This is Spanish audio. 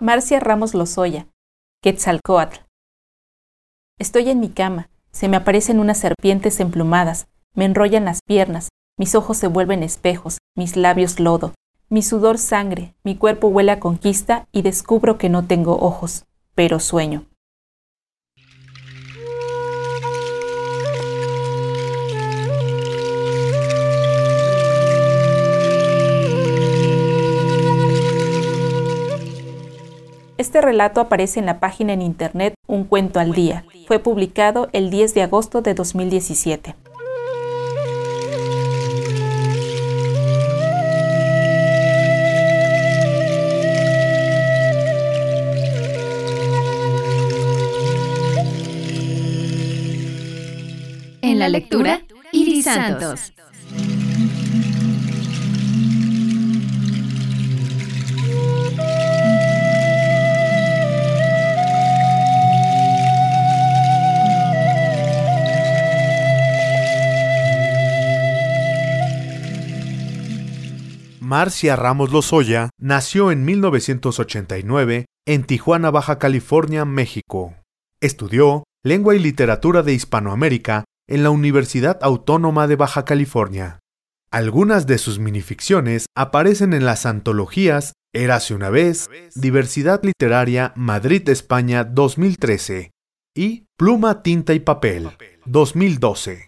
Marcia Ramos Lozoya, Quetzalcoatl. Estoy en mi cama, se me aparecen unas serpientes emplumadas, me enrollan las piernas, mis ojos se vuelven espejos, mis labios lodo, mi sudor sangre, mi cuerpo huele a conquista y descubro que no tengo ojos, pero sueño. Este relato aparece en la página en internet Un cuento al día. Fue publicado el 10 de agosto de 2017. En la lectura, Iris Santos. Marcia Ramos Lozoya nació en 1989 en Tijuana, Baja California, México. Estudió Lengua y Literatura de Hispanoamérica en la Universidad Autónoma de Baja California. Algunas de sus minificciones aparecen en las antologías Érase una vez, Diversidad Literaria Madrid, España 2013 y Pluma, Tinta y Papel 2012.